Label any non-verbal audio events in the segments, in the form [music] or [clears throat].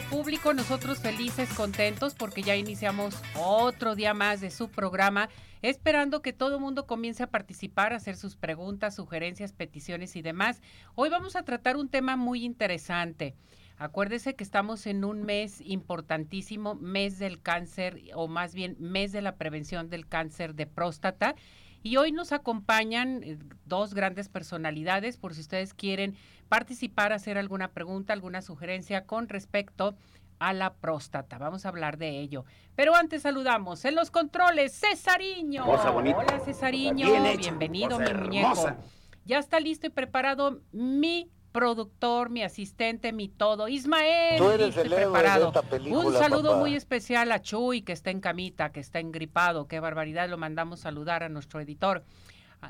Público? Nosotros felices, contentos porque ya iniciamos otro día más de su programa, esperando que todo el mundo comience a participar, a hacer sus preguntas, sugerencias, peticiones y demás. Hoy vamos a tratar un tema muy interesante. Acuérdese que estamos en un mes importantísimo, mes del cáncer o más bien mes de la prevención del cáncer de próstata. Y hoy nos acompañan eh, dos grandes personalidades, por si ustedes quieren participar, hacer alguna pregunta, alguna sugerencia con respecto a la próstata. Vamos a hablar de ello. Pero antes saludamos en los controles, Cesariño. Hola Cesariño, bienvenido mi muñeco. Ya está listo y preparado mi productor, mi asistente, mi todo. Ismael, Tú eres el preparado. Un saludo muy especial a Chuy, que está en camita, que está engripado. Qué barbaridad, lo mandamos saludar a nuestro editor.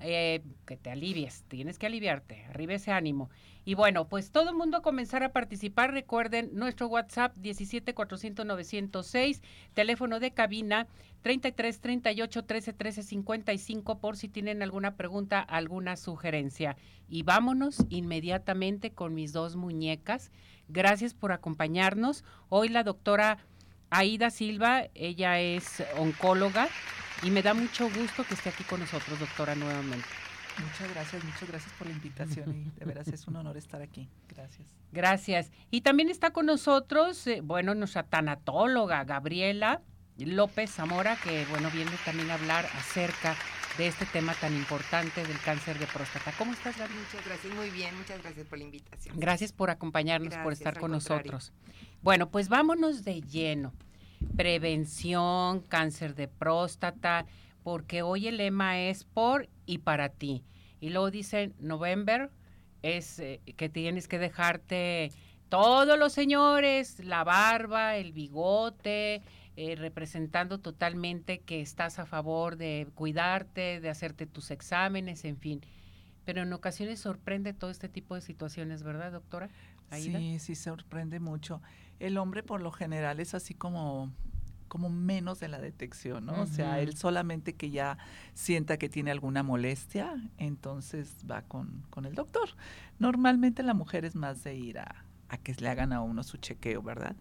Eh, que te alivies, tienes que aliviarte, arriba ese ánimo. Y bueno, pues todo el mundo comenzar a participar. Recuerden nuestro WhatsApp 17 400 906, teléfono de cabina 33 38 13 13 55 por si tienen alguna pregunta, alguna sugerencia. Y vámonos inmediatamente con mis dos muñecas. Gracias por acompañarnos. Hoy la doctora Aida Silva, ella es oncóloga y me da mucho gusto que esté aquí con nosotros, doctora, nuevamente. Muchas gracias, muchas gracias por la invitación y de veras es un honor estar aquí. Gracias. Gracias. Y también está con nosotros, eh, bueno, nuestra tanatóloga Gabriela López Zamora, que bueno, viene también a hablar acerca de este tema tan importante del cáncer de próstata. ¿Cómo estás, Gaby? Muchas gracias, muy bien, muchas gracias por la invitación. Gracias por acompañarnos, por estar con nosotros. Bueno, pues vámonos de lleno prevención, cáncer de próstata, porque hoy el lema es por y para ti. Y luego dice November es eh, que tienes que dejarte todos los señores, la barba, el bigote, eh, representando totalmente que estás a favor de cuidarte, de hacerte tus exámenes, en fin. Pero en ocasiones sorprende todo este tipo de situaciones, ¿verdad, doctora? Sí, sí, sorprende mucho el hombre por lo general es así como como menos de la detección, ¿no? O sea, él solamente que ya sienta que tiene alguna molestia, entonces va con, con el doctor. Normalmente la mujer es más de ir a, a que le hagan a uno su chequeo, ¿verdad?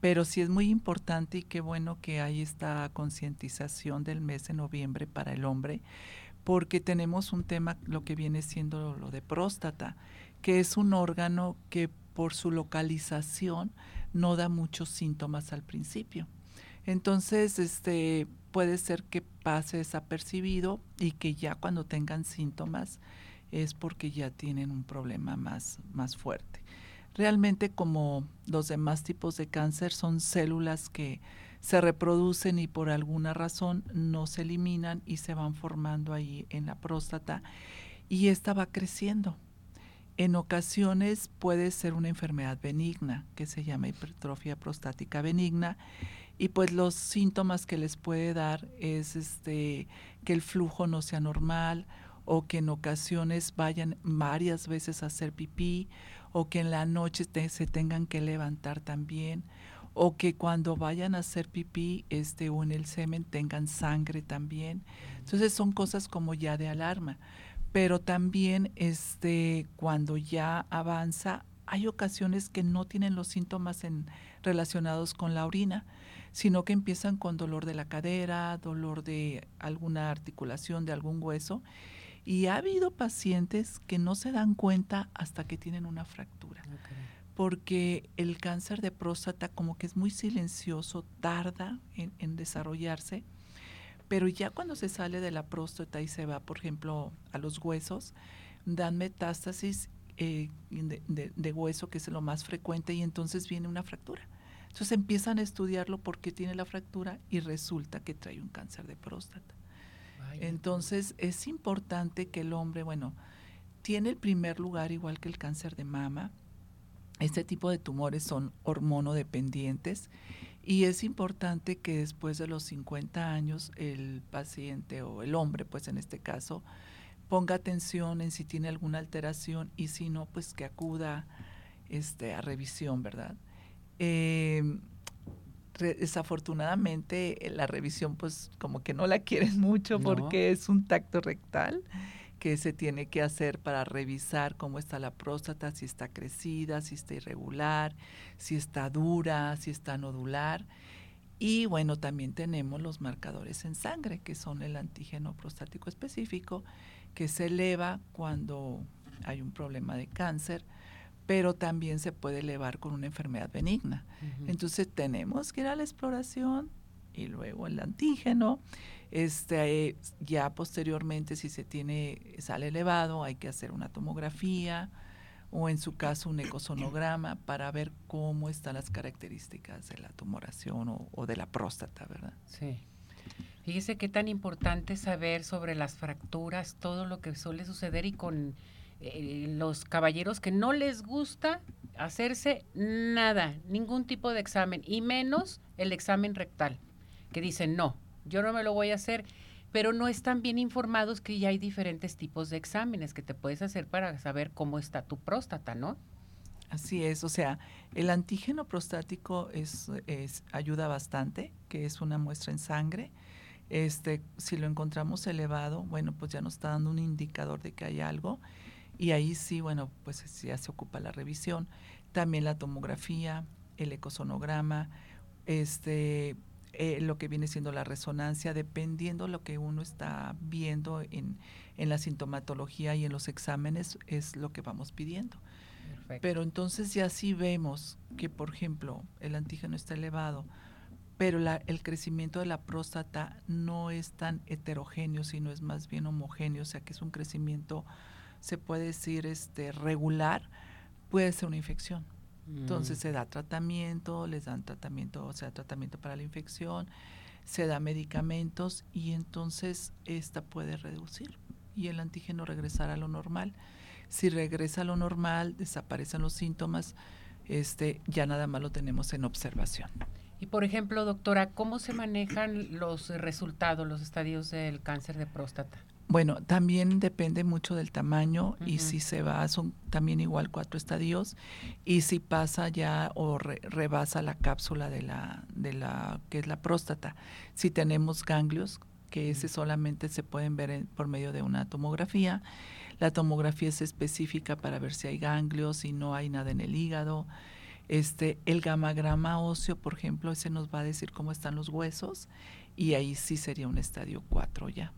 Pero sí es muy importante y qué bueno que hay esta concientización del mes de noviembre para el hombre, porque tenemos un tema, lo que viene siendo lo de próstata, que es un órgano que por su localización no da muchos síntomas al principio. Entonces, este puede ser que pase desapercibido y que ya cuando tengan síntomas es porque ya tienen un problema más, más fuerte. Realmente como los demás tipos de cáncer son células que se reproducen y por alguna razón no se eliminan y se van formando ahí en la próstata y esta va creciendo. En ocasiones puede ser una enfermedad benigna que se llama hipertrofia prostática benigna y pues los síntomas que les puede dar es este que el flujo no sea normal o que en ocasiones vayan varias veces a hacer pipí o que en la noche se tengan que levantar también o que cuando vayan a hacer pipí este o en el semen tengan sangre también. Entonces son cosas como ya de alarma pero también este, cuando ya avanza, hay ocasiones que no tienen los síntomas en, relacionados con la orina, sino que empiezan con dolor de la cadera, dolor de alguna articulación, de algún hueso. Y ha habido pacientes que no se dan cuenta hasta que tienen una fractura. Porque el cáncer de próstata como que es muy silencioso, tarda en desarrollarse pero ya cuando se sale de la próstata y se va, por ejemplo, a los huesos, dan metástasis eh, de, hueso, que es lo más frecuente, y entonces viene una fractura. Entonces empiezan a estudiarlo porque tiene la fractura y resulta que trae un cáncer de próstata. Entonces es importante que el hombre, bueno, tiene el primer lugar igual que el cáncer de mama. Este tipo de tumores son hormonodependientes y es importante que después de los 50 años el paciente o el hombre, pues en este caso, ponga atención en si tiene alguna alteración y si no, pues que acuda este, a revisión, ¿verdad? Eh, desafortunadamente la revisión pues como que no la quieren mucho porque es un tacto rectal que se tiene que hacer para revisar cómo está la próstata, si está crecida, si está irregular, si está dura, si está nodular. Y bueno, también tenemos los marcadores en sangre, que son el antígeno prostático específico, que se eleva cuando hay un problema de cáncer, pero también se puede elevar con una enfermedad benigna. Entonces tenemos que ir a la exploración y luego el antígeno este, ya posteriormente, si se tiene, sale elevado, hay que hacer una tomografía o en su caso un ecosonograma para ver cómo están las características de la tumoración o, de la próstata, ¿verdad? Sí. Fíjese qué tan importante saber sobre las fracturas, todo lo que suele suceder y con eh, los caballeros que no les gusta hacerse nada, ningún tipo de examen, y menos el examen rectal, que dicen no, yo no me lo voy a hacer, pero no están bien informados que ya hay diferentes tipos de exámenes que te puedes hacer para saber cómo está tu próstata, ¿no? Así es, o sea, el antígeno prostático es, ayuda bastante, que es una muestra en sangre. Este, si lo encontramos elevado, bueno, pues ya nos está dando un indicador de que hay algo y ahí sí, bueno, pues ya se ocupa la revisión. También la tomografía, el ecosonograma, este, eh, lo que viene siendo la resonancia, dependiendo lo que uno está viendo en, en, la sintomatología y en los exámenes, es lo que vamos pidiendo. Pero entonces ya sí vemos que, por ejemplo, el antígeno está elevado, pero la, el crecimiento de la próstata no es tan heterogéneo, sino es más bien homogéneo, o sea que es un crecimiento, se puede decir, este, regular, puede ser una infección. Entonces mm. se da tratamiento, les dan tratamiento, o sea, tratamiento para la infección, se da medicamentos y entonces esta puede reducir y el antígeno regresar a lo normal. Si regresa a lo normal, desaparecen los síntomas, este, ya nada más lo tenemos en observación. Y por ejemplo, doctora, ¿cómo se manejan los resultados, los estadios del cáncer de próstata? Bueno, también depende mucho del tamaño y si se va, son también igual cuatro estadios y si pasa ya o rebasa la cápsula de la, de la, que es la próstata. Si tenemos ganglios, que ese solamente se pueden ver por medio de una tomografía. La tomografía es específica para ver si hay ganglios, si no hay nada en el hígado. Este, el gamagrama óseo, por ejemplo, ese nos va a decir cómo están los huesos y ahí sí sería un estadio 4 ya.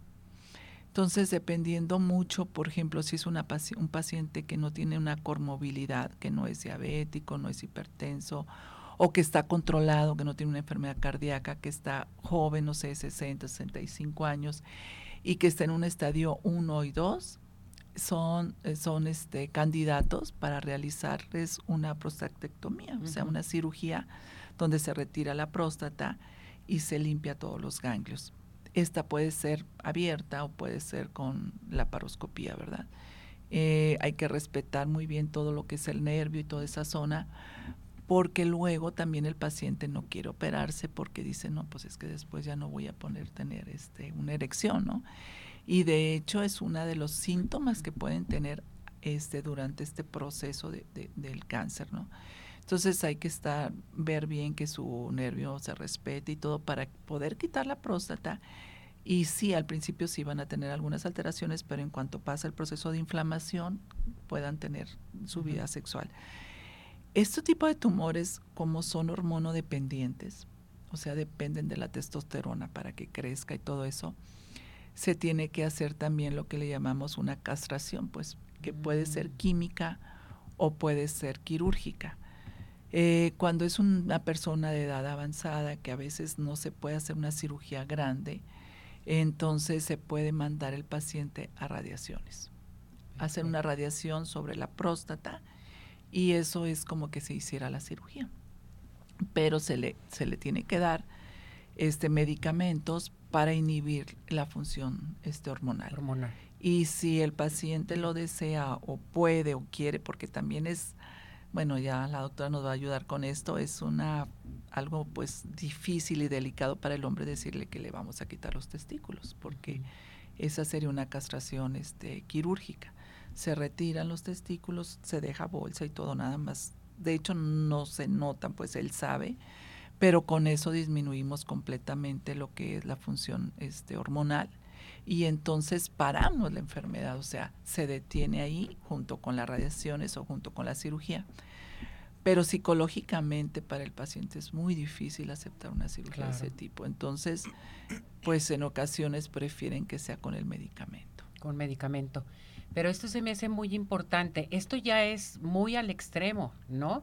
Entonces, dependiendo mucho, por ejemplo, si es una, un paciente que no tiene una comorbilidad, que no es diabético, no es hipertenso, o que está controlado, que no tiene una enfermedad cardíaca, que está joven, no sé, 60, 65 años, y que está en un estadio 1 y 2, son, eh, son este, candidatos para realizarles una prostatectomía, o sea, una cirugía donde se retira la próstata y se limpia todos los ganglios. Esta puede ser abierta o puede ser con la paroscopía, ¿verdad? Eh, hay que respetar muy bien todo lo que es el nervio y toda esa zona, porque luego también el paciente no quiere operarse porque dice, no, pues es que después ya no voy a poner tener este, una erección, ¿no? Y de hecho es uno de los síntomas que pueden tener este, durante este proceso de, del cáncer, ¿no? Entonces hay que estar, ver bien que su nervio se respete y todo para poder quitar la próstata. Y sí, al principio sí van a tener algunas alteraciones, pero en cuanto pasa el proceso de inflamación, puedan tener su vida sexual. Este tipo de tumores, como son hormonodependientes, o sea, dependen de la testosterona para que crezca y todo eso, se tiene que hacer también lo que le llamamos una castración, pues, que puede ser mm. química o puede ser quirúrgica. Eh, cuando es una persona de edad avanzada que a veces no se puede hacer una cirugía grande, entonces se puede mandar el paciente a radiaciones, hacer una radiación sobre la próstata y eso es como que se hiciera la cirugía. pero se le, se le tiene que dar este, medicamentos para inhibir la función este, hormonal. hormonal. Y si el paciente lo desea o puede o quiere, porque también es, bueno, ya la doctora nos va a ayudar con esto, es una algo pues difícil y delicado para el hombre decirle que le vamos a quitar los testículos, porque esa sería una castración este, quirúrgica. Se retiran los testículos, se deja bolsa y todo, nada más. De hecho, no se notan, pues él sabe, pero con eso disminuimos completamente lo que es la función este, hormonal y entonces paramos la enfermedad, o sea, se detiene ahí junto con las radiaciones o junto con la cirugía. Pero psicológicamente para el paciente es muy difícil aceptar una cirugía de ese tipo. Entonces, pues en ocasiones prefieren que sea con el medicamento. Con medicamento. Pero esto se me hace muy importante. Esto ya es muy al extremo, ¿no?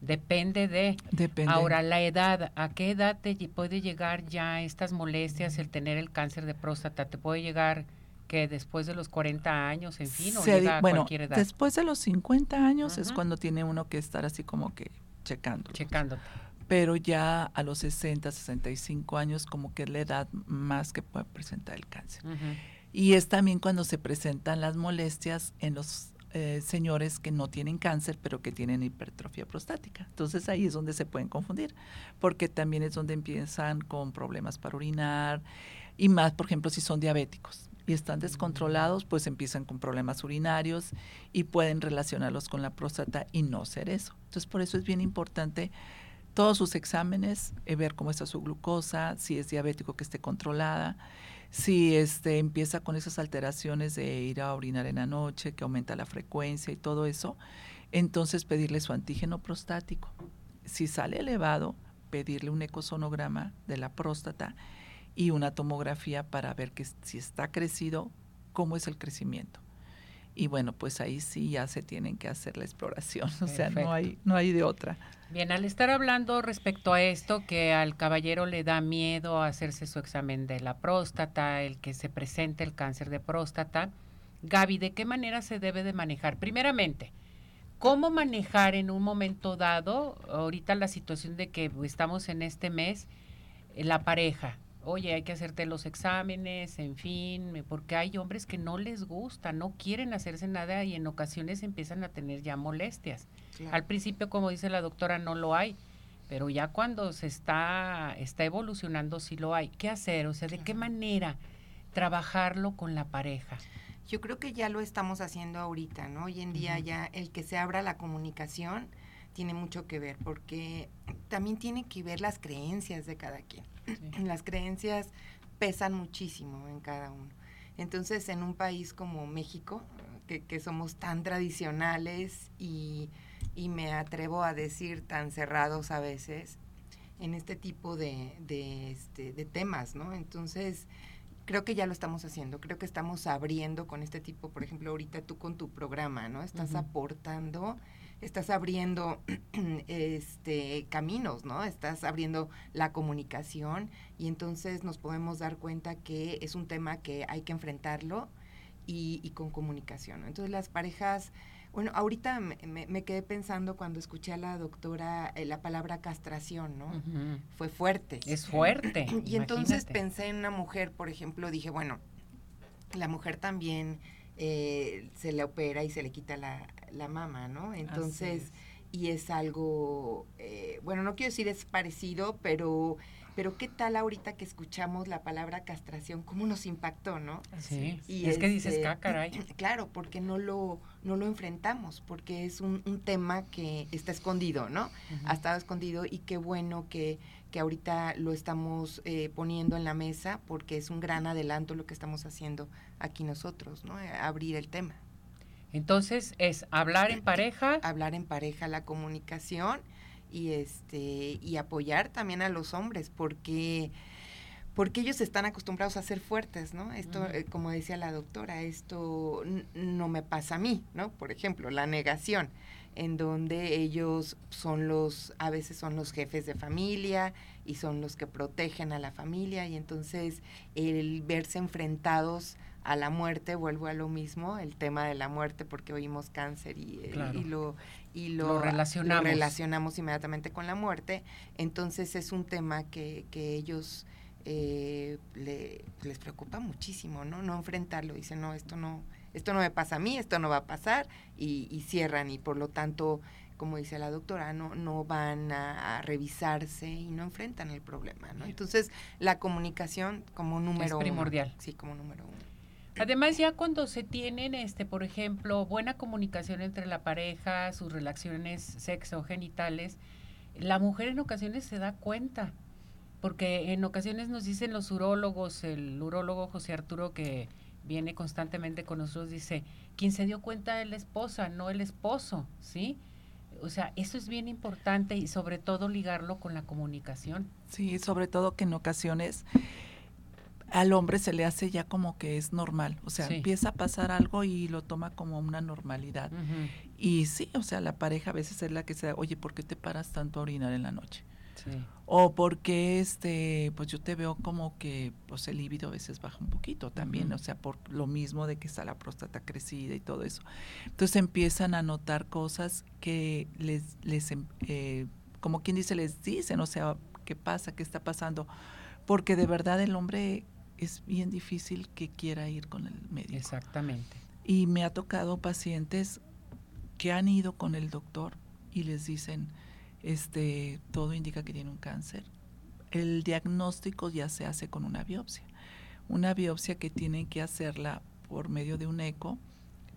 Depende de. Depende. Ahora, la edad, ¿a qué edad te puede llegar ya estas molestias, el tener el cáncer de próstata? ¿Te puede llegar que después de los 40 años, en fin, o llega a bueno, cualquier edad? Después de los 50 años es cuando tiene uno que estar así como que checando. Checándote. Pero ya a los 60, 65 años como que es la edad más que puede presentar el cáncer. Y es también cuando se presentan las molestias en los eh, señores que no tienen cáncer, pero que tienen hipertrofia prostática. Entonces ahí es donde se pueden confundir, porque también es donde empiezan con problemas para orinar y más, por ejemplo, si son diabéticos y están descontrolados, pues empiezan con problemas urinarios y pueden relacionarlos con la próstata y no ser eso. Entonces por eso es bien importante todos sus exámenes, eh, ver cómo está su glucosa, si es diabético que esté controlada si este empieza con esas alteraciones de ir a orinar en la noche, que aumenta la frecuencia y todo eso, entonces pedirle su antígeno prostático. Si sale elevado, pedirle un ecosonograma de la próstata y una tomografía para ver que si está crecido, cómo es el crecimiento. Y bueno, pues ahí sí ya se tienen que hacer la exploración, [laughs] o sea, no hay no hay de otra. Bien, al estar hablando respecto a esto, que al caballero le da miedo hacerse su examen de la próstata, el que se presente el cáncer de próstata, Gaby, ¿de qué manera se debe de manejar? Primeramente, ¿cómo manejar en un momento dado, ahorita la situación de que estamos en este mes, la pareja? Oye, hay que hacerte los exámenes, en fin, porque hay hombres que no les gusta, no quieren hacerse nada y en ocasiones empiezan a tener ya molestias. Al principio, como dice la doctora, no lo hay, pero ya cuando se está, está evolucionando sí lo hay. ¿Qué hacer? O sea, ¿de qué manera trabajarlo con la pareja? Yo creo que ya lo estamos haciendo ahorita, ¿no? Hoy en día ya el que se abra la comunicación tiene mucho que ver, porque también tiene que ver las creencias de cada quien. [clears throat] Las creencias pesan muchísimo en cada uno. Entonces, en un país como México, que, que somos tan tradicionales y y me atrevo a decir tan cerrados a veces en este tipo de, de, este, de temas, ¿no? Entonces, creo que ya lo estamos haciendo, creo que estamos abriendo con este tipo, por ejemplo, ahorita tú con tu programa, ¿no? Estás aportando, estás abriendo [clears throat] este caminos, ¿no? Estás abriendo la comunicación y entonces nos podemos dar cuenta que es un tema que hay que enfrentarlo y, y con comunicación. Entonces las parejas bueno, ahorita me, quedé pensando cuando escuché a la doctora eh, la palabra castración, ¿no? Fue fuerte. Es fuerte. [clears throat] y entonces pensé en una mujer, por ejemplo, dije, bueno, la mujer también eh, se le opera y se le quita la, la mama, ¿no? Entonces, y es algo, eh, bueno, no quiero decir es parecido, pero pero qué tal ahorita que escuchamos la palabra castración, cómo nos impactó, ¿no? Sí, y es, que dices, caray. [clears throat] Claro, porque no lo, no lo enfrentamos, porque es un, tema que está escondido, ¿no? Ha estado escondido y qué bueno que, que ahorita lo estamos eh, poniendo en la mesa, porque es un gran adelanto lo que estamos haciendo aquí nosotros, ¿no? Abrir el tema. Entonces es hablar en pareja. [clears throat] Hablar en pareja, la comunicación y este y apoyar también a los hombres porque porque ellos están acostumbrados a ser fuertes, ¿no? Esto, eh, como decía la doctora, esto no me pasa a mí, ¿no? Por ejemplo, la negación, en donde ellos son los, a veces son los jefes de familia y son los que protegen a la familia y entonces el verse enfrentados a la muerte, vuelvo a lo mismo, el tema de la muerte, porque oímos cáncer y, eh, y lo y lo, relacionamos. relacionamos inmediatamente con la muerte. Entonces es un tema que, que ellos eh, les preocupa muchísimo, ¿no? No enfrentarlo, dicen, no, esto no, esto no me pasa a mí, esto no va a pasar, y, cierran, y por lo tanto, como dice la doctora, no, no van a, revisarse y no enfrentan el problema, ¿no? Entonces, la comunicación como número es primordial. Sí, como número uno. Además, ya cuando se tienen, este, por ejemplo, buena comunicación entre la pareja, sus relaciones sexo-genitales, la mujer en ocasiones se da cuenta, porque en ocasiones nos dicen los urólogos, el urólogo José Arturo que viene constantemente con nosotros, dice, quien se dio cuenta es la esposa, no el esposo, ¿sí? O sea, eso es bien importante y sobre todo ligarlo con la comunicación. Sí, sobre todo que en ocasiones al hombre se le hace ya como que es normal, o sea, empieza a pasar algo y lo toma como una normalidad. Y sí, o sea, la pareja a veces es la que se, oye, ¿por qué te paras tanto a orinar en la noche? Sí. O porque este, pues yo te veo como que pues el líbido a veces baja un poquito también, o sea, por lo mismo de que está la próstata crecida y todo eso. Entonces empiezan a notar cosas que les, les em, eh, como quien dice, les dicen, o sea, ¿qué pasa? ¿Qué está pasando? Porque de verdad el hombre es bien difícil que quiera ir con el médico. Exactamente. Y me ha tocado pacientes que han ido con el doctor y les dicen, este, todo indica que tiene un cáncer. El diagnóstico ya se hace con una biopsia. Una biopsia que tienen que hacerla por medio de un eco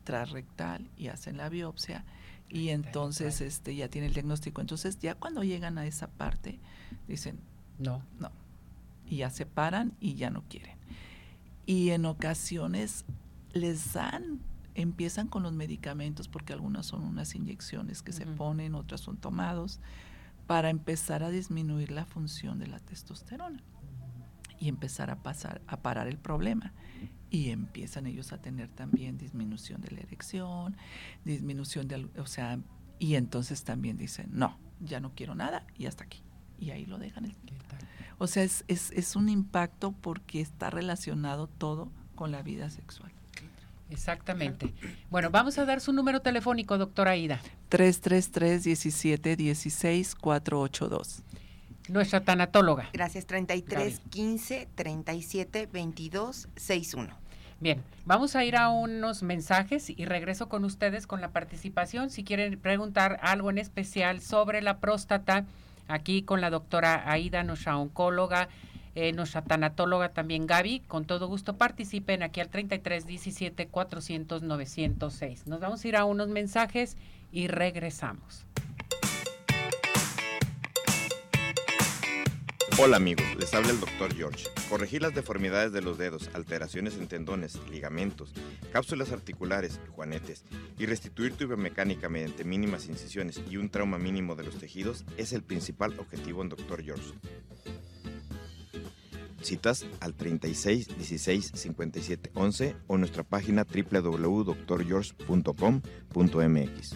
transrectal y hacen la biopsia y entonces este ya tiene el diagnóstico. Entonces ya cuando llegan a esa parte dicen, no, no, y ya se paran y ya no quieren. Y en ocasiones les dan, empiezan con los medicamentos, porque algunas son unas inyecciones que se ponen, otras son tomados, para empezar a disminuir la función de la testosterona y empezar a pasar a parar el problema y empiezan ellos a tener también disminución de la erección, disminución de, o sea, y entonces también dicen, "No, ya no quiero nada y hasta aquí." Y ahí lo dejan el o sea, es, es, es un impacto porque está relacionado todo con la vida sexual. Exactamente. Bueno, vamos a dar su número telefónico, doctora Aida. 333-1716-482. Nuestra tanatóloga. Gracias, 33 15 37 22 61. Bien, vamos a ir a unos mensajes y regreso con ustedes con la participación. Si quieren preguntar algo en especial sobre la próstata, aquí con la doctora Aida, nuestra oncóloga, eh, nuestra tanatóloga también Gaby. Con todo gusto participen aquí al 33 17 400 906. Nos vamos a ir a unos mensajes y regresamos. Hola amigos, les habla el doctor George. Corregir las deformidades de los dedos, alteraciones en tendones, ligamentos, cápsulas articulares, juanetes y restituir tu biomecánica mediante mínimas incisiones y un trauma mínimo de los tejidos es el principal objetivo en Dr. George. Citas al 36 16 57 11 o nuestra página www.drgeorge.com.mx.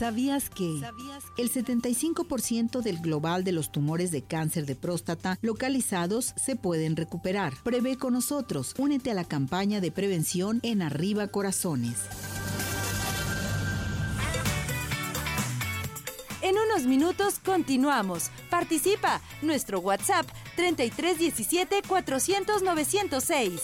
¿Sabías que el 75% del global de los tumores de cáncer de próstata localizados se pueden recuperar? Prevé con nosotros. Únete a la campaña de prevención en Arriba Corazones. En unos minutos continuamos. Participa. Nuestro WhatsApp 3317 400 906.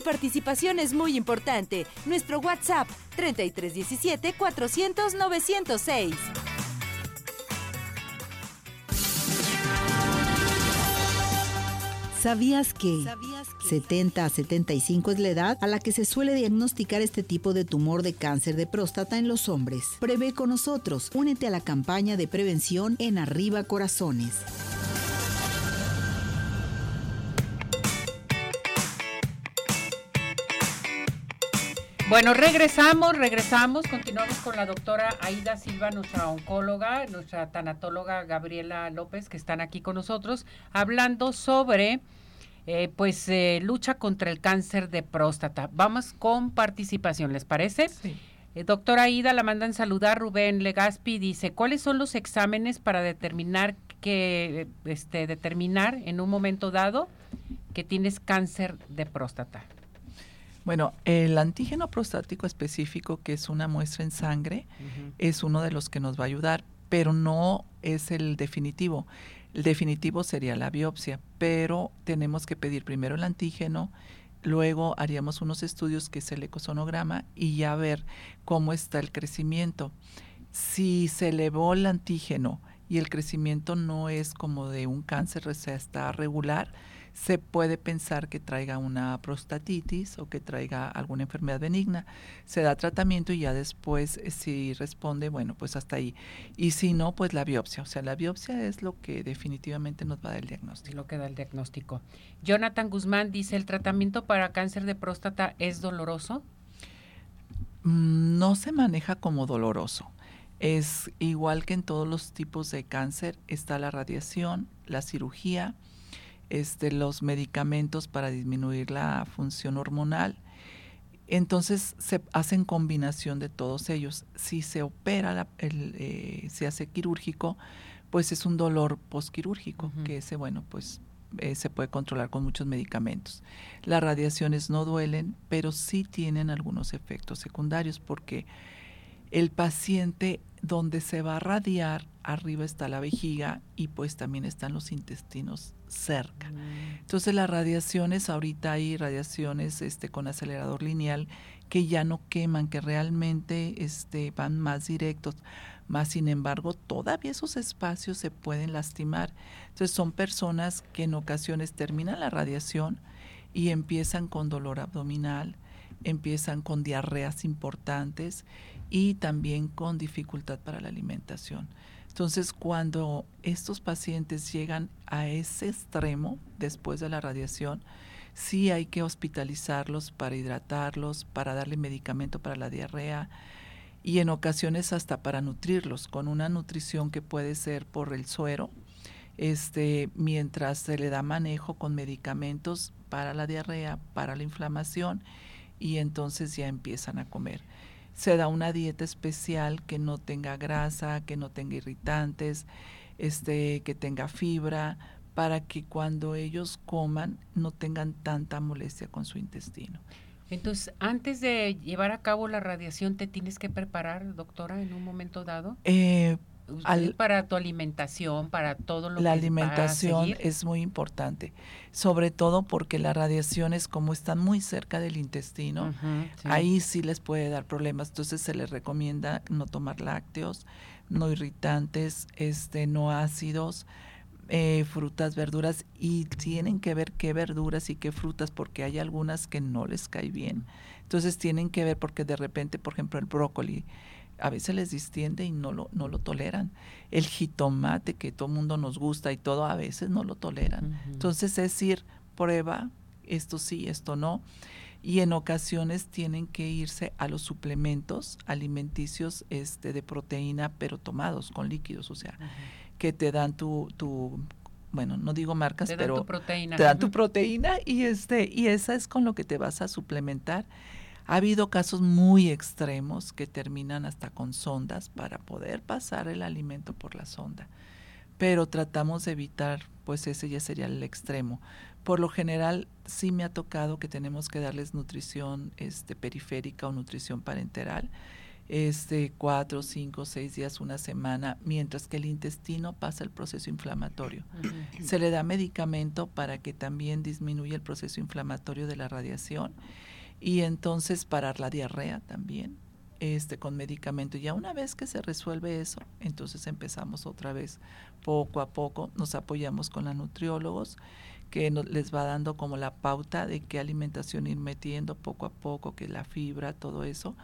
Participación es muy importante. Nuestro WhatsApp 3317 400 906. ¿Sabías que 70 a 75 es la edad a la que se suele diagnosticar este tipo de tumor de cáncer de próstata en los hombres? Prevé con nosotros. Únete a la campaña de prevención en Arriba Corazones. Bueno, regresamos, regresamos, continuamos con la doctora Aida Silva, nuestra oncóloga, nuestra tanatóloga Gabriela López, que están aquí con nosotros, hablando sobre eh, pues eh, lucha contra el cáncer de próstata. Vamos con participación, ¿les parece? Sí. Eh, doctora Aida, la mandan saludar. Rubén Legaspi dice, ¿cuáles son los exámenes para determinar que, este, determinar en un momento dado que tienes cáncer de próstata? Bueno, el antígeno prostático específico, que es una muestra en sangre, es uno de los que nos va a ayudar, pero no es el definitivo. El definitivo sería la biopsia, pero tenemos que pedir primero el antígeno, luego haríamos unos estudios que es el ecosonograma y ya ver cómo está el crecimiento. Si se elevó el antígeno y el crecimiento no es como de un cáncer, o sea, está regular, se puede pensar que traiga una prostatitis o que traiga alguna enfermedad benigna. Se da tratamiento y ya después, eh, si responde, bueno, pues hasta ahí. Y si no, pues la biopsia. O sea, la biopsia es lo que definitivamente nos va a dar el diagnóstico. Lo que da el diagnóstico. Jonathan Guzmán dice, ¿el tratamiento para cáncer de próstata es doloroso? Mm, no se maneja como doloroso. Es igual que en todos los tipos de cáncer, está la radiación, la cirugía, este, los medicamentos para disminuir la función hormonal. Entonces se hacen combinación de todos ellos. Si se opera, el, eh, se hace quirúrgico, pues es un dolor postquirúrgico, que ese, bueno, pues eh, se puede controlar con muchos medicamentos. Las radiaciones no duelen, pero sí tienen algunos efectos secundarios porque el paciente donde se va a radiar, arriba está la vejiga y pues también están los intestinos cerca. Entonces las radiaciones, ahorita hay radiaciones este, con acelerador lineal que ya no queman, que realmente este, van más directos. Más sin embargo, todavía esos espacios se pueden lastimar. Entonces son personas que en ocasiones terminan la radiación y empiezan con dolor abdominal, empiezan con diarreas importantes y también con dificultad para la alimentación. Entonces, cuando estos pacientes llegan a ese extremo después de la radiación, sí hay que hospitalizarlos para hidratarlos, para darle medicamento para la diarrea y en ocasiones hasta para nutrirlos con una nutrición que puede ser por el suero, este, mientras se le da manejo con medicamentos para la diarrea, para la inflamación y entonces ya empiezan a comer se da una dieta especial que no tenga grasa, que no tenga irritantes, este, que tenga fibra, para que cuando ellos coman no tengan tanta molestia con su intestino. Entonces, antes de llevar a cabo la radiación, ¿te tienes que preparar, doctora, en un momento dado? Eh, para tu alimentación, para todo lo la que La alimentación es muy importante, sobre todo porque las radiaciones como están muy cerca del intestino, ahí sí les puede dar problemas, entonces se les recomienda no tomar lácteos, no irritantes, este, no ácidos, eh, frutas, verduras y tienen que ver qué verduras y qué frutas porque hay algunas que no les cae bien. Entonces tienen que ver porque de repente, por ejemplo, el brócoli, a veces les distiende y no lo, no lo toleran. El jitomate que todo mundo nos gusta y todo, a veces no lo toleran. Entonces es decir, prueba, esto sí, esto no. Y en ocasiones tienen que irse a los suplementos alimenticios este, de proteína, pero tomados con líquidos, o sea, que te dan tu, tu bueno, no digo marcas, pero tu proteína. te dan tu proteína y este y esa es con lo que te vas a suplementar ha habido casos muy extremos que terminan hasta con sondas para poder pasar el alimento por la sonda, pero tratamos de evitar, pues ese ya sería el extremo. Por lo general sí me ha tocado que tenemos que darles nutrición este, periférica o nutrición parenteral este, cuatro, cinco, seis días, una semana, mientras que el intestino pasa el proceso inflamatorio. Se le da medicamento para que también disminuya el proceso inflamatorio de la radiación y entonces parar la diarrea también este con medicamento. Ya una vez que se resuelve eso, entonces empezamos otra vez poco a poco, nos apoyamos con los nutriólogos que les va dando como la pauta de qué alimentación ir metiendo poco a poco, que la fibra, todo eso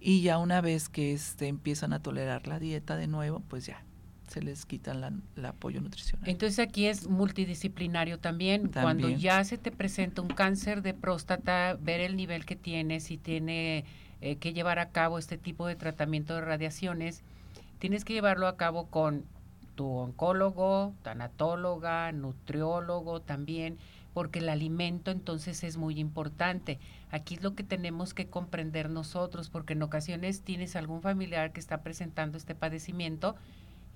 y ya una vez que este, empiezan a tolerar la dieta de nuevo, pues ya se les quita el apoyo nutricional. Entonces aquí es multidisciplinario también. Cuando ya se te presenta un cáncer de próstata, ver el nivel que tienes, si tiene eh, que llevar a cabo este tipo de tratamiento de radiaciones, tienes que llevarlo a cabo con tu oncólogo, tanatóloga, nutriólogo también porque el alimento entonces es muy importante. Aquí es lo que tenemos que comprender nosotros, porque en ocasiones tienes algún familiar que está presentando este padecimiento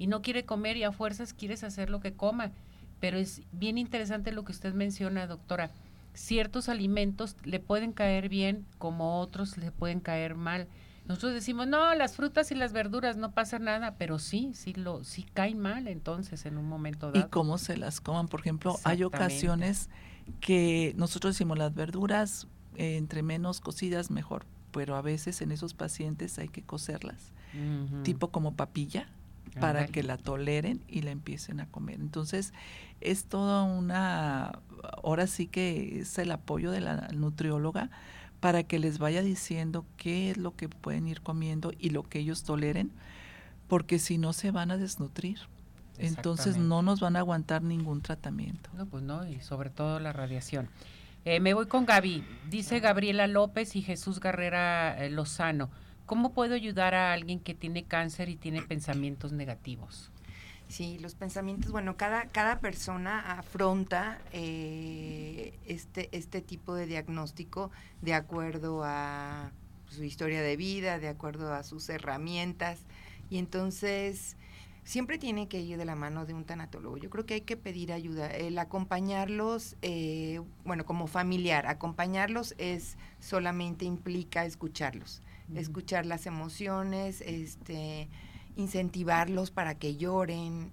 y no quiere comer y a fuerzas quieres hacer lo que coma. Pero es bien interesante lo que usted menciona, doctora. Ciertos alimentos le pueden caer bien como otros le pueden caer mal. Nosotros decimos, no, las frutas y las verduras no pasa nada, pero sí, sí, lo, sí caen mal entonces en un momento dado. Y cómo se las coman, por ejemplo, hay ocasiones que nosotros decimos las verduras eh, entre menos cocidas mejor, pero a veces en esos pacientes hay que cocerlas, tipo como papilla, para que la toleren y la empiecen a comer. Entonces, es toda una, ahora sí que es el apoyo de la nutrióloga para que les vaya diciendo qué es lo que pueden ir comiendo y lo que ellos toleren, porque si no se van a desnutrir. Entonces no nos van a aguantar ningún tratamiento. No, pues no, y sobre todo la radiación. Eh, me voy con Gaby. Dice Gabriela López y Jesús Garrera eh, Lozano. ¿Cómo puedo ayudar a alguien que tiene cáncer y tiene pensamientos negativos? Sí, los pensamientos, bueno, cada, cada persona afronta eh, este, este tipo de diagnóstico de acuerdo a su historia de vida, de acuerdo a sus herramientas. Y entonces siempre tiene que ir de la mano de un tanatólogo. Yo creo que hay que pedir ayuda. El acompañarlos, eh, bueno, como familiar, acompañarlos es solamente implica escucharlos, escuchar las emociones, este, incentivarlos para que lloren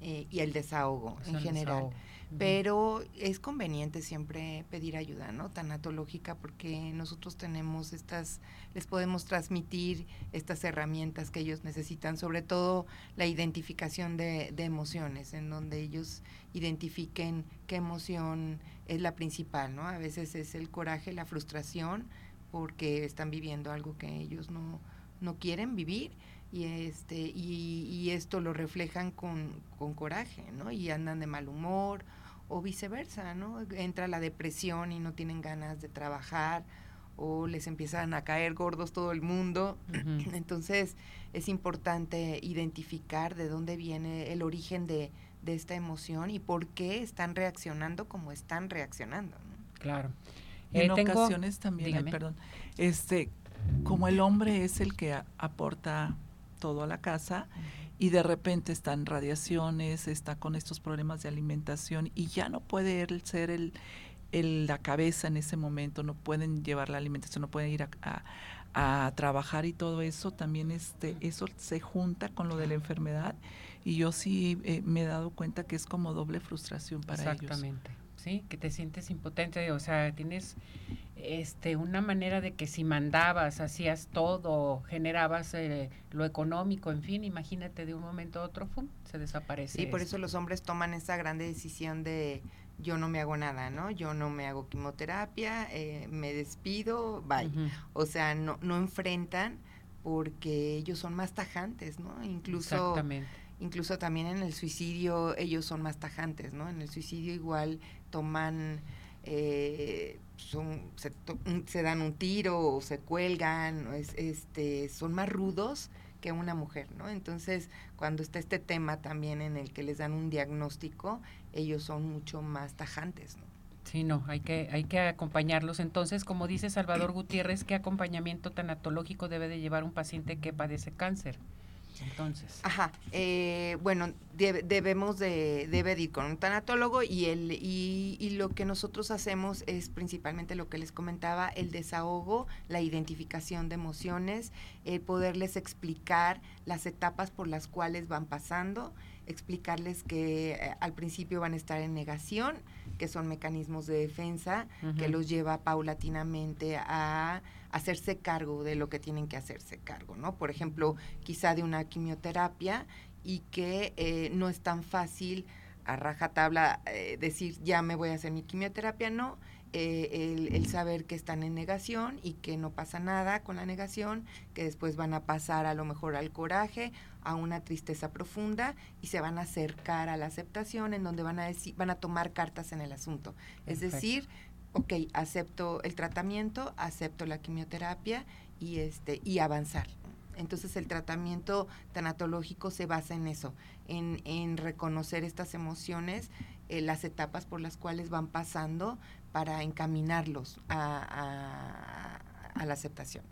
eh, y el desahogo en general pero es conveniente siempre pedir ayuda, ¿no? Tanatológica, porque nosotros tenemos estas, les podemos transmitir estas herramientas que ellos necesitan, sobre todo la identificación de, de emociones, en donde ellos identifiquen qué emoción es la principal, ¿no? A veces es el coraje, la frustración, porque están viviendo algo que ellos no, no quieren vivir y este y, y, esto lo reflejan con, con coraje, ¿no? Y andan de mal humor o viceversa, ¿no? Entra la depresión y no tienen ganas de trabajar o les empiezan a caer gordos todo el mundo. [clears throat] Entonces es importante identificar de dónde viene el origen de, de, esta emoción y por qué están reaccionando como están reaccionando. Claro. En eh, ocasiones también, perdón, este, como el hombre es el que aporta todo a la casa, y de repente están radiaciones, está con estos problemas de alimentación y ya no puede él ser el, la cabeza en ese momento, no pueden llevar la alimentación, no pueden ir a, a, trabajar y todo eso, también este, eso se junta con lo de la enfermedad y yo sí eh, me he dado cuenta que es como doble frustración para ellos. Exactamente, sí, que te sientes impotente, o sea, tienes este, una manera de que si mandabas, hacías todo, generabas eh, lo económico, en fin, imagínate de un momento a otro, se desaparece. Y por eso los hombres toman esa grande decisión de yo no me hago nada, ¿no? Yo no me hago quimioterapia, eh, me despido, bye. O sea, no, no enfrentan porque ellos son más tajantes, ¿no? Incluso, incluso también en el suicidio ellos son más tajantes, ¿no? En el suicidio igual toman eh, son, se, dan un tiro o se cuelgan, es, este, son más rudos que una mujer, ¿no? Entonces, cuando está este tema también en el que les dan un diagnóstico, ellos son mucho más tajantes, ¿no? Sí, no, hay que, hay que acompañarlos. Entonces, como dice Salvador Gutiérrez, ¿qué acompañamiento tanatológico debe de llevar un paciente que padece cáncer? Entonces. Ajá, eh, bueno, debemos de, debe ir con un tanatólogo y, el, y, y, lo que nosotros hacemos es principalmente lo que les comentaba, el desahogo, la identificación de emociones, el poderles explicar las etapas por las cuales van pasando, explicarles que eh, al principio van a estar en negación, que son mecanismos de defensa, que los lleva paulatinamente a hacerse cargo de lo que tienen que hacerse cargo, ¿no? Por ejemplo, quizá de una quimioterapia y que eh, no es tan fácil a rajatabla eh, decir ya me voy a hacer mi quimioterapia, no, eh, el, saber que están en negación y que no pasa nada con la negación, que después van a pasar a lo mejor al coraje, a una tristeza profunda y se van a acercar a la aceptación en donde van a decir, van a tomar cartas en el asunto. Es decir, ok, acepto el tratamiento, acepto la quimioterapia y este y avanzar. Entonces el tratamiento tanatológico se basa en eso, en, en reconocer estas emociones, eh, las etapas por las cuales van pasando para encaminarlos a, la aceptación.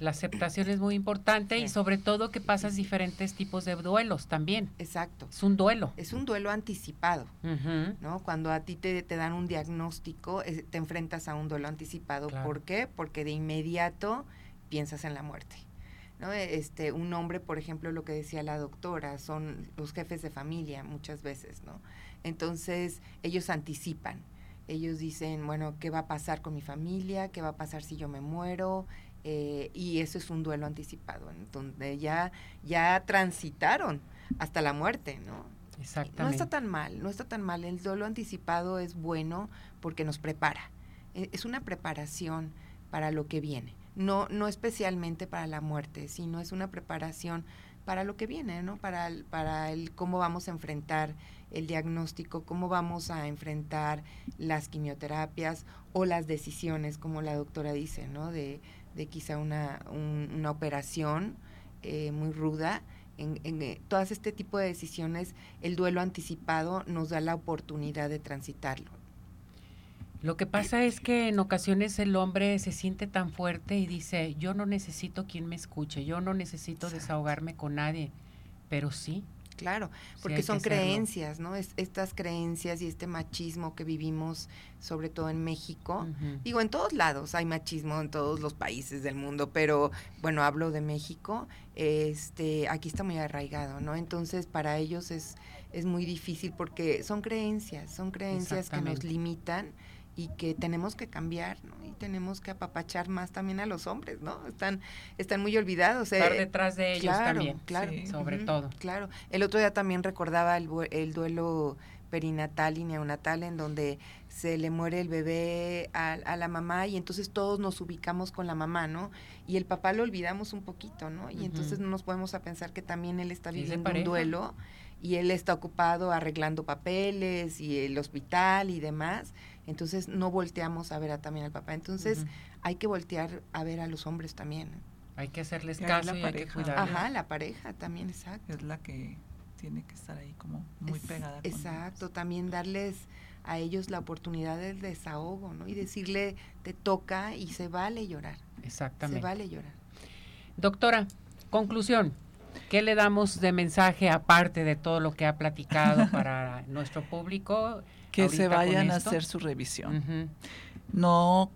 La aceptación es muy importante y sobre todo que pasas diferentes tipos de duelos también. Exacto. Es un duelo. Es un duelo anticipado, ¿no? Cuando a ti te, te dan un diagnóstico, te enfrentas a un duelo anticipado. ¿Por qué? Porque de inmediato piensas en la muerte. ¿no? Este, un hombre, por ejemplo, lo que decía la doctora, son los jefes de familia muchas veces, ¿no? Entonces, ellos anticipan ellos dicen, bueno, ¿qué va a pasar con mi familia? ¿Qué va a pasar si yo me muero? Eh, y eso es un duelo anticipado, donde ya, ya transitaron hasta la muerte, ¿no? Exactamente. No está tan mal, no está tan mal. El duelo anticipado es bueno porque nos prepara. E, es una preparación para lo que viene. No, no especialmente para la muerte, sino es una preparación para lo que viene, ¿no? Para el, para el cómo vamos a enfrentar el diagnóstico, cómo vamos a enfrentar las quimioterapias o las decisiones, como la doctora dice, ¿no? De, de quizá una, una operación eh, muy ruda. En, en eh, todas este tipo de decisiones, el duelo anticipado nos da la oportunidad de transitarlo. Lo que pasa es que en ocasiones el hombre se siente tan fuerte y dice, yo no necesito quien me escuche, yo no necesito desahogarme con nadie, pero sí, Claro, porque son creencias, ¿no? Es, estas creencias y este machismo que vivimos, sobre todo en México. Digo, en todos lados hay machismo, en todos los países del mundo, pero bueno, hablo de México, este, aquí está muy arraigado, ¿no? Entonces, para ellos es, es muy difícil porque son creencias, son creencias que nos limitan y que tenemos que cambiar, ¿no? Y tenemos que apapachar más también a los hombres, ¿no? Están, están muy olvidados. Eh. Estar detrás de ellos también, claro, sobre todo. Claro. El otro día también recordaba el, el duelo perinatal y neonatal en donde se le muere el bebé a, a, la mamá y entonces todos nos ubicamos con la mamá, ¿no? Y el papá lo olvidamos un poquito, ¿no? Y entonces no nos podemos a pensar que también él está viviendo un duelo y él está ocupado arreglando papeles y el hospital y demás entonces no volteamos a ver a, también al papá. Entonces hay que voltear a ver a los hombres también. Hay que hacerles caso y hay que cuidar. Ajá, la pareja también, exacto. Es la que tiene que estar ahí como muy pegada. exacto, también darles a ellos la oportunidad del desahogo, ¿no? Y decirle, te toca y se vale llorar. Exactamente. Se vale llorar. Doctora, conclusión. ¿Qué le damos de mensaje aparte de todo lo que ha platicado [laughs] para nuestro público? Que se vayan a hacer su revisión. No,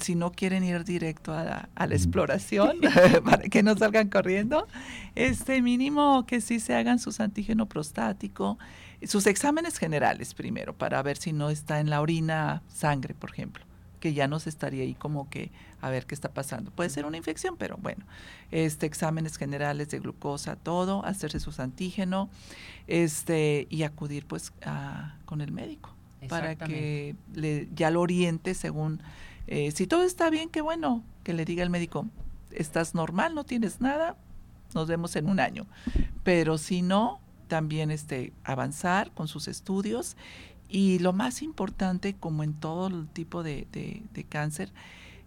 si no quieren ir directo a la, exploración [laughs] [laughs] para que no salgan corriendo, este mínimo que sí se hagan sus antígeno prostático, sus exámenes generales primero para ver si no está en la orina sangre, por ejemplo que ya nos estaría ahí como que a ver qué está pasando. Puede ser una infección, pero bueno, este exámenes generales de glucosa, todo, hacerse sus antígenos, este y acudir pues con el médico para que le, ya lo oriente según, eh, si todo está bien, qué bueno, que le diga el médico, estás normal, no tienes nada, nos vemos en un año. Pero si no, también este, avanzar con sus estudios y lo más importante, como en todo el tipo de, de cáncer,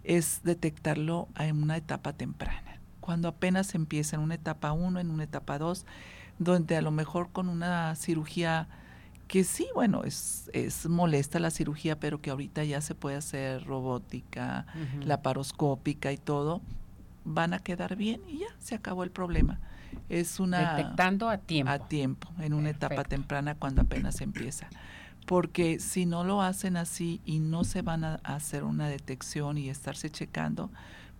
es detectarlo en una etapa temprana. Cuando apenas empieza en una etapa 1, en una etapa 2, donde a lo mejor con una cirugía que sí, bueno, es, es molesta la cirugía, pero que ahorita ya se puede hacer robótica, laparoscópica y todo, van a quedar bien y ya se acabó el problema. Es una... Detectando a tiempo. A tiempo, en una etapa temprana cuando apenas empieza. Porque si no lo hacen así y no se van a hacer una detección y estarse checando,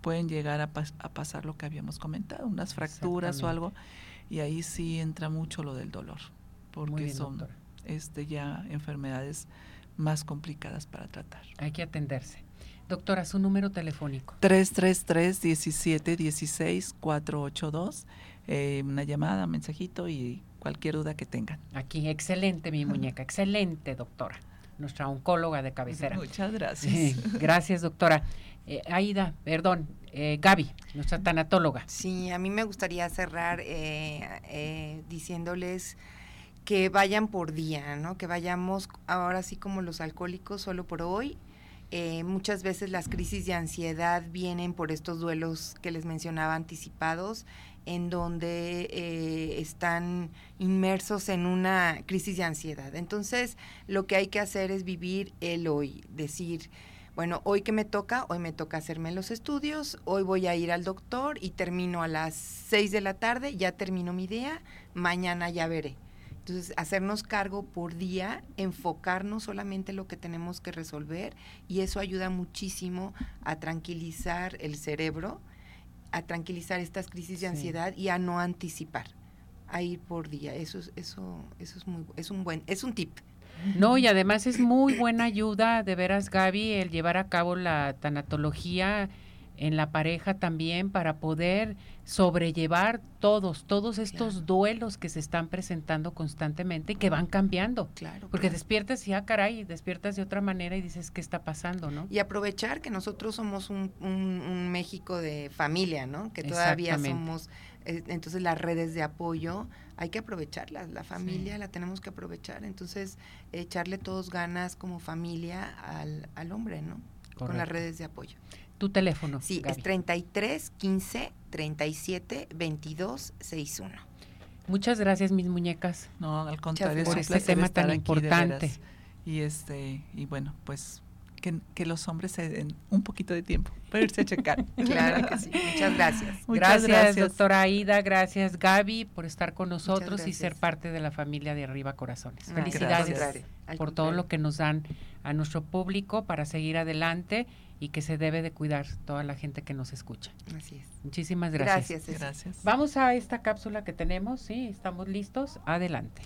pueden llegar a, pasar lo que habíamos comentado, unas fracturas o algo, y ahí sí entra mucho lo del dolor, porque son este, ya enfermedades más complicadas para tratar. Hay que atenderse. Doctora, su número telefónico. 333-1716-482. Eh, una llamada, mensajito y cualquier duda que tengan. Aquí, excelente mi muñeca, excelente doctora, nuestra oncóloga de cabecera. [laughs] Muchas gracias. gracias doctora. Eh, Aida, perdón, eh, Gaby, nuestra tanatóloga. Sí, a mí me gustaría cerrar eh, diciéndoles que vayan por día, ¿no? Que vayamos ahora sí como los alcohólicos solo por hoy. muchas veces las crisis de ansiedad vienen por estos duelos que les mencionaba anticipados, en donde están inmersos en una crisis de ansiedad. Entonces, lo que hay que hacer es vivir el hoy, decir, bueno, hoy que me toca, hoy me toca hacerme los estudios, hoy voy a ir al doctor y termino a las 6 de la tarde, ya termino mi día, mañana ya veré. Entonces, hacernos cargo por día, enfocarnos solamente en lo que tenemos que resolver y eso ayuda muchísimo a tranquilizar el cerebro, a tranquilizar estas crisis de ansiedad y a no anticipar, a ir por día. Eso, eso, eso es muy, es un buen, es un tip. No, y además es muy buena ayuda, de veras, Gaby, el llevar a cabo la tanatología en la pareja también para poder sobrellevar todos, todos estos duelos que se están presentando constantemente y que van cambiando. Claro. Porque despiertas y, ah, caray, despiertas de otra manera y dices, ¿qué está pasando, no? Y aprovechar que nosotros somos un, un México de familia, ¿no? Que todavía somos eh, entonces las redes de apoyo hay que aprovecharlas, la familia la tenemos que aprovechar, entonces echarle todos ganas como familia al, al hombre, ¿no? Con las redes de apoyo. Tu teléfono. Sí, es 33 15 37 22 61. Muchas gracias, mis muñecas. No, al contrario, por este tema tan importante. Y este y bueno, pues que, los hombres se den un poquito de tiempo para irse a checar. [laughs] claro que sí. Muchas gracias. gracias, doctora Aida. Gracias, Gaby, por estar con nosotros y ser parte de la familia de Arriba Corazones. Felicidades por todo lo que nos dan a nuestro público para seguir adelante y que se debe de cuidar toda la gente que nos escucha. Así es. Muchísimas gracias. Gracias. gracias. Vamos a esta cápsula que tenemos. Sí, estamos listos. Adelante.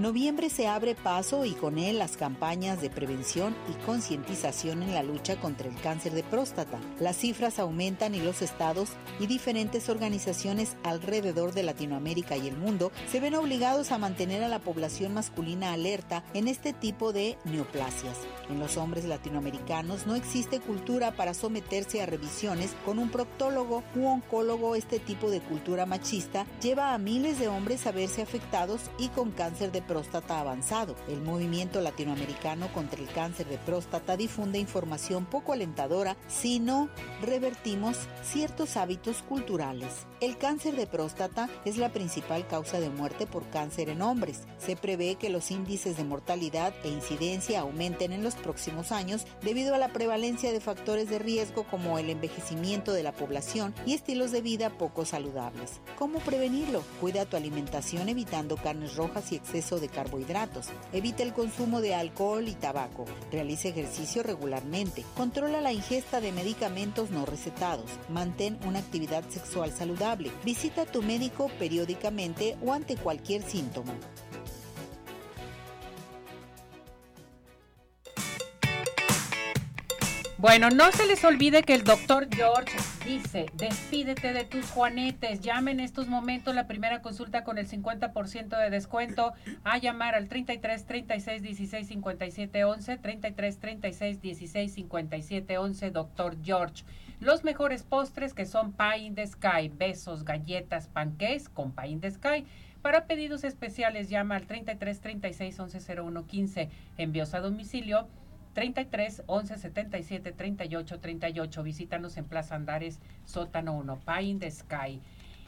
Noviembre se abre paso y con él las campañas de prevención y concientización en la lucha contra el cáncer de próstata. Las cifras aumentan y los estados y diferentes organizaciones alrededor de Latinoamérica y el mundo se ven obligados a mantener a la población masculina alerta en este tipo de neoplasias. En los hombres latinoamericanos no existe cultura para someterse a revisiones con un proctólogo u oncólogo. Este tipo de cultura machista lleva a miles de hombres a verse afectados y con cáncer de próstata avanzado. El movimiento latinoamericano contra el cáncer de próstata difunde información poco alentadora si no revertimos ciertos hábitos culturales. El cáncer de próstata es la principal causa de muerte por cáncer en hombres. Se prevé que los índices de mortalidad e incidencia aumenten en los próximos años debido a la prevalencia de factores de riesgo como el envejecimiento de la población y estilos de vida poco saludables. ¿Cómo prevenirlo? Cuida tu alimentación evitando carnes rojas y exceso de carbohidratos. Evita el consumo de alcohol y tabaco. Realice ejercicio regularmente. Controla la ingesta de medicamentos no recetados. Mantén una actividad sexual saludable Visita a tu médico periódicamente o ante cualquier síntoma. Bueno, no se les olvide que el doctor George dice, despídete de tus juanetes, llame en estos momentos la primera consulta con el 50% de descuento a llamar al 33 36 16 57 11, 33 36 16 57 11, doctor George. Los mejores postres que son Pie in the Sky, besos, galletas, pancakes con Pie in the Sky. Para pedidos especiales llama al 33 36 11 01 15, envíos a domicilio 33 11 77 38 38. Visítanos en Plaza Andares, sótano 1, Pie in the Sky.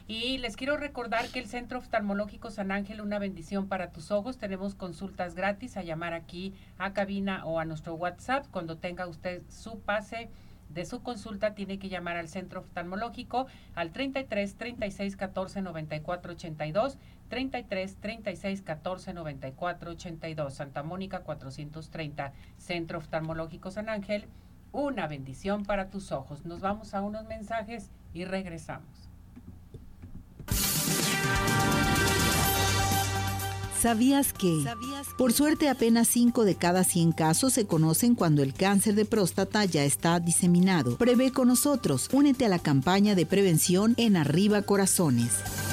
Y les quiero recordar que el Centro Oftalmológico San Ángel, una bendición para tus ojos. Tenemos consultas gratis a llamar aquí a cabina o a nuestro WhatsApp cuando tenga usted su pase de su consulta tiene que llamar al centro oftalmológico al 33 36 14 94 82, 33 36 14 94 82, Santa Mónica 430, Centro Oftalmológico San Ángel. Una bendición para tus ojos. Nos vamos a unos mensajes y regresamos. ¿Sabías que? Por suerte apenas 5 de cada 100 casos se conocen cuando el cáncer de próstata ya está diseminado. Prevé con nosotros. Únete a la campaña de prevención en Arriba Corazones.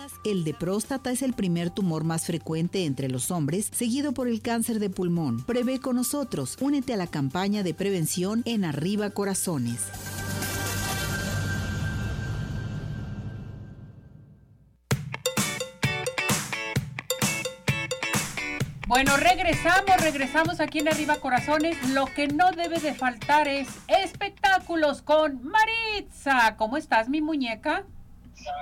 el de próstata es el primer tumor más frecuente entre los hombres, seguido por el cáncer de pulmón? Prevé con nosotros. Únete a la campaña de prevención en Arriba Corazones. Bueno, regresamos, regresamos aquí en Arriba Corazones. Lo que no debe de faltar es espectáculos con Maritza. ¿Cómo estás, mi muñeca?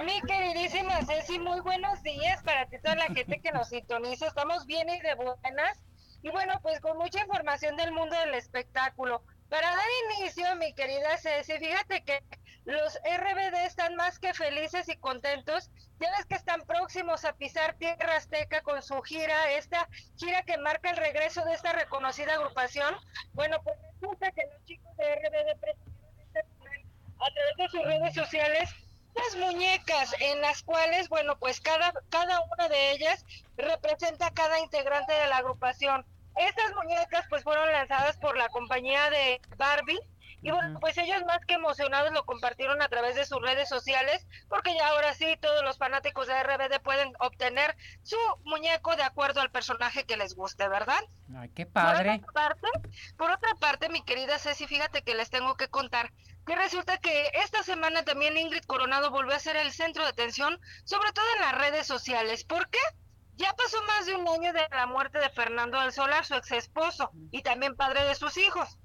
Mi queridísima Ceci, muy buenos días para ti, toda la gente que nos sintoniza. Estamos bien y de buenas. Y bueno, pues con mucha información del mundo del espectáculo. Para dar inicio, mi querida Ceci, fíjate que los RBD están más que felices y contentos. Ya ves que están próximos a pisar Tierra Azteca con su gira, esta gira que marca el regreso de esta reconocida agrupación. Bueno, pues resulta que los chicos de RBD presentaron este a través de sus redes sociales las muñecas en las cuales, bueno, pues cada, cada una de ellas representa a cada integrante de la agrupación. Estas muñecas pues fueron lanzadas por la compañía de Barbie y bueno, pues ellos más que emocionados lo compartieron a través de sus redes sociales, porque ya ahora sí todos los fanáticos de RBD pueden obtener su muñeco de acuerdo al personaje que les guste, ¿verdad? Ay, qué padre. Por otra parte, por otra parte mi querida Ceci, fíjate que les tengo que contar que resulta que esta semana también Ingrid Coronado volvió a ser el centro de atención, sobre todo en las redes sociales. ¿Por qué? Ya pasó más de un año de la muerte de Fernando del Solar, su ex esposo, y también padre de sus hijos.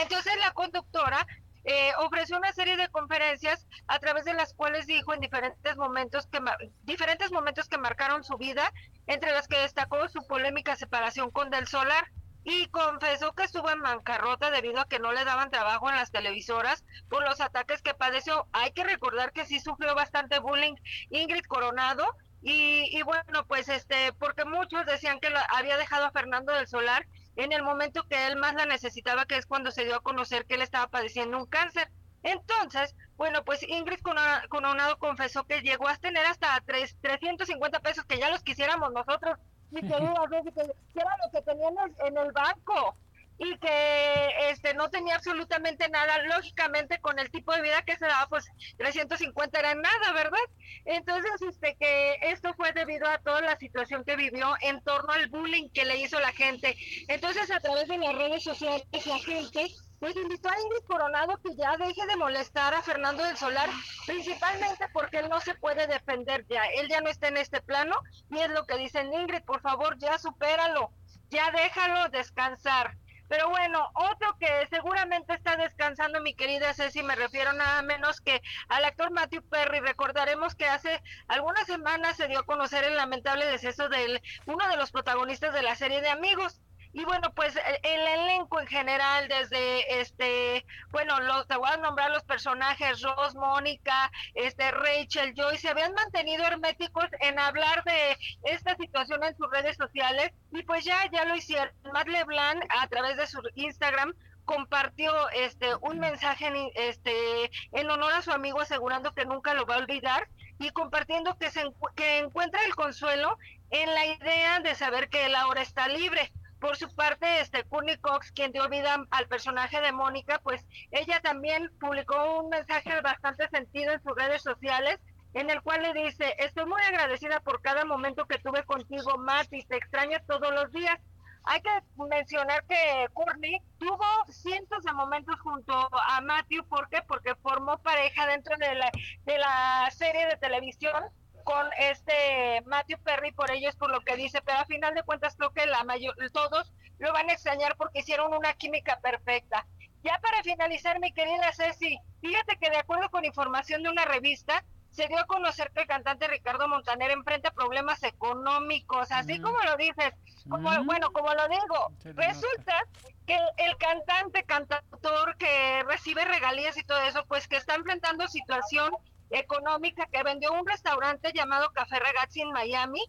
Entonces la conductora eh, ofreció una serie de conferencias a través de las cuales dijo en diferentes momentos que diferentes momentos que marcaron su vida, entre las que destacó su polémica separación con Del Solar y confesó que estuvo en bancarrota debido a que no le daban trabajo en las televisoras por los ataques que padeció. Hay que recordar que sí sufrió bastante bullying Ingrid Coronado y, bueno, pues este, porque muchos decían que había dejado a Fernando del Solar en el momento que él más la necesitaba, que es cuando se dio a conocer que él estaba padeciendo un cáncer. Entonces, bueno, pues Ingrid Coronado confesó que llegó a tener hasta tres, 350 pesos, que ya los quisiéramos nosotros, que, era lo que tenían en el banco y que este no tenía absolutamente nada, lógicamente con el tipo de vida que se daba, pues 350 era nada, ¿verdad? Entonces, este que esto fue debido a toda la situación que vivió en torno al bullying que le hizo la gente. Entonces, a través de las redes sociales, la gente pues invitó a Ingrid Coronado que ya deje de molestar a Fernando del Solar, principalmente porque él no se puede defender ya, él ya no está en este plano y es lo que dicen Ingrid, por favor ya supéralo, ya déjalo descansar. Pero bueno, otro que seguramente está descansando, mi querida Ceci, me refiero nada menos que al actor Matthew Perry. Recordaremos que hace algunas semanas se dio a conocer el lamentable deceso de uno de los protagonistas de la serie de Amigos. Y bueno, pues el, elenco en general, desde este, bueno, los, te voy a nombrar los personajes, Ross, Mónica, este, Rachel, Joy, se habían mantenido herméticos en hablar de esta situación en sus redes sociales y pues ya, ya lo hicieron. Matt LeBlanc a través de su Instagram compartió este un mensaje en, este en honor a su amigo asegurando que nunca lo va a olvidar y compartiendo que se que encuentra el consuelo en la idea de saber que él ahora está libre por su parte, este Courtney Cox, quien dio vida al personaje de Mónica, pues ella también publicó un mensaje bastante sentido en sus redes sociales, en el cual le dice, estoy muy agradecida por cada momento que tuve contigo, Matt, y te extraño todos los días. hay que mencionar que Courtney tuvo cientos de momentos junto a Matthew, ¿por qué? Porque formó pareja dentro de la, de la serie de televisión con este Matthew Perry, por ello es por lo que dice, pero a final de cuentas creo que la mayor, todos lo van a extrañar porque hicieron una química perfecta. Ya para finalizar, mi querida Ceci, fíjate que de acuerdo con información de una revista, se dio a conocer que el cantante Ricardo Montaner enfrenta problemas económicos, así mm. como lo dices, como, mm. bueno, como lo digo, resulta que el cantante, cantautor que recibe regalías y todo eso, pues que está enfrentando situación económica, que vendió un restaurante llamado Café Ragazzi en Miami,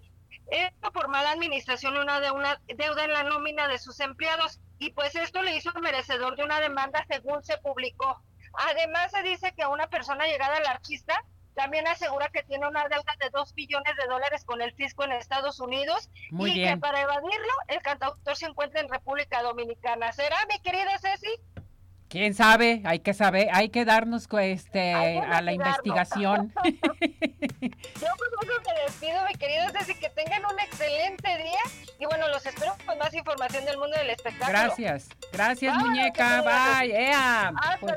esto por mala administración una de una deuda en la nómina de sus empleados y pues esto le hizo merecedor de una demanda según se publicó. Además se dice que una persona llegada al artista también asegura que tiene una deuda de 2 billones de dólares con el fisco en Estados Unidos y que para evadirlo el cantautor se encuentra en República Dominicana. ¿Será, mi querida Ceci? Quién sabe, hay que saber, hay que darnos este a la investigación. [laughs] [laughs] Yo pues me despido, mi querido Ceci, que tengan un excelente día y bueno, los espero con más información del mundo del espectáculo. Gracias, gracias muñeca, bye, pues,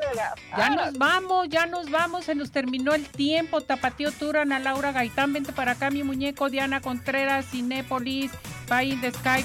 ya nos vamos, ya nos vamos, se nos terminó el tiempo, Tapatío Turan, a Laura Gaitán, vente para acá mi muñeco, Diana Contreras, Cinépolis, Pay in the Sky.